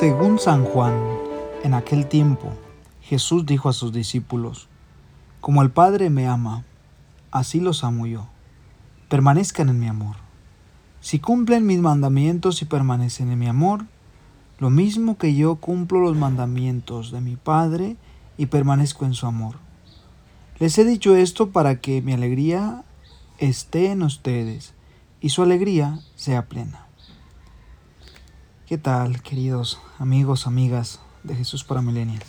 Según San Juan, en aquel tiempo, Jesús dijo a sus discípulos, Como el Padre me ama, así los amo yo. Permanezcan en mi amor. Si cumplen mis mandamientos y permanecen en mi amor, lo mismo que yo cumplo los mandamientos de mi Padre y permanezco en su amor. Les he dicho esto para que mi alegría esté en ustedes y su alegría sea plena. ¿Qué tal, queridos amigos, amigas de Jesús para Milenias?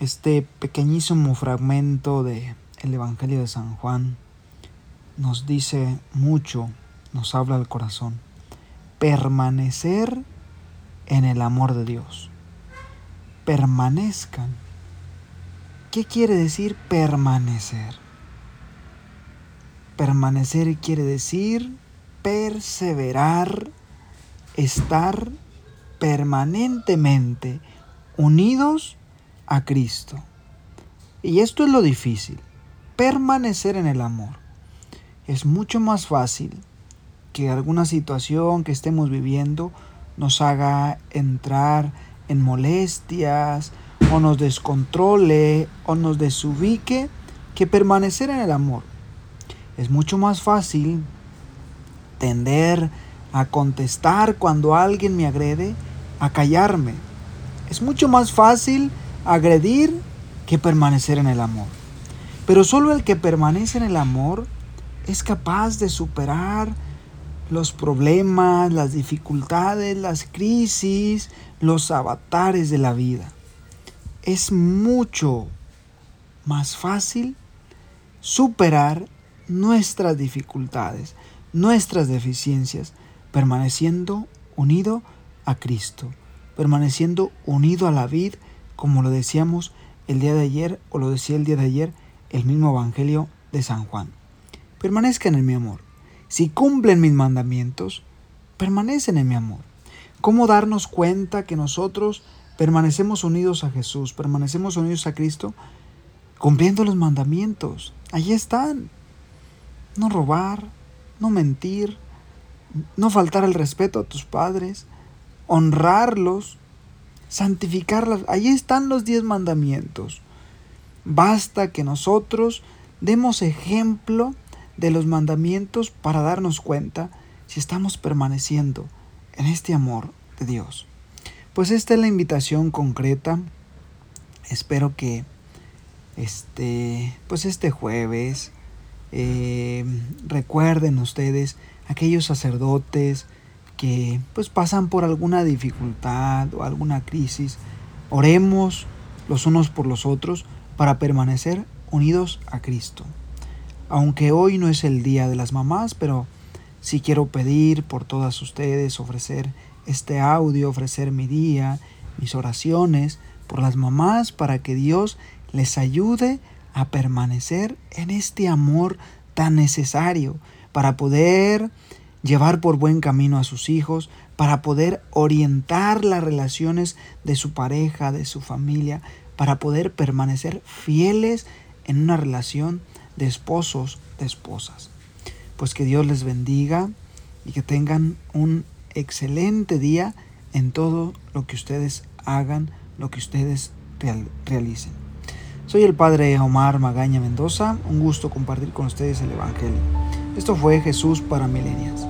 Este pequeñísimo fragmento de el Evangelio de San Juan nos dice mucho, nos habla al corazón. Permanecer en el amor de Dios. Permanezcan. ¿Qué quiere decir permanecer? Permanecer quiere decir perseverar estar permanentemente unidos a Cristo. Y esto es lo difícil, permanecer en el amor. Es mucho más fácil que alguna situación que estemos viviendo nos haga entrar en molestias o nos descontrole o nos desubique que permanecer en el amor. Es mucho más fácil tender a contestar cuando alguien me agrede, a callarme. Es mucho más fácil agredir que permanecer en el amor. Pero solo el que permanece en el amor es capaz de superar los problemas, las dificultades, las crisis, los avatares de la vida. Es mucho más fácil superar nuestras dificultades, nuestras deficiencias, permaneciendo unido a Cristo, permaneciendo unido a la vid, como lo decíamos el día de ayer, o lo decía el día de ayer el mismo Evangelio de San Juan. Permanezcan en mi amor. Si cumplen mis mandamientos, permanecen en mi amor. ¿Cómo darnos cuenta que nosotros permanecemos unidos a Jesús, permanecemos unidos a Cristo? Cumpliendo los mandamientos. Allí están. No robar, no mentir, no faltar el respeto a tus padres, honrarlos, santificarlos. Allí están los diez mandamientos. Basta que nosotros demos ejemplo de los mandamientos para darnos cuenta si estamos permaneciendo en este amor de Dios. Pues esta es la invitación concreta. Espero que este, pues este jueves eh, recuerden ustedes aquellos sacerdotes que pues pasan por alguna dificultad o alguna crisis, oremos los unos por los otros para permanecer unidos a Cristo. Aunque hoy no es el día de las mamás, pero sí quiero pedir por todas ustedes, ofrecer este audio, ofrecer mi día, mis oraciones por las mamás para que Dios les ayude a permanecer en este amor tan necesario para poder llevar por buen camino a sus hijos, para poder orientar las relaciones de su pareja, de su familia, para poder permanecer fieles en una relación de esposos, de esposas. Pues que Dios les bendiga y que tengan un excelente día en todo lo que ustedes hagan, lo que ustedes realicen. Soy el Padre Omar Magaña Mendoza, un gusto compartir con ustedes el Evangelio. Esto fue Jesús para Milenias.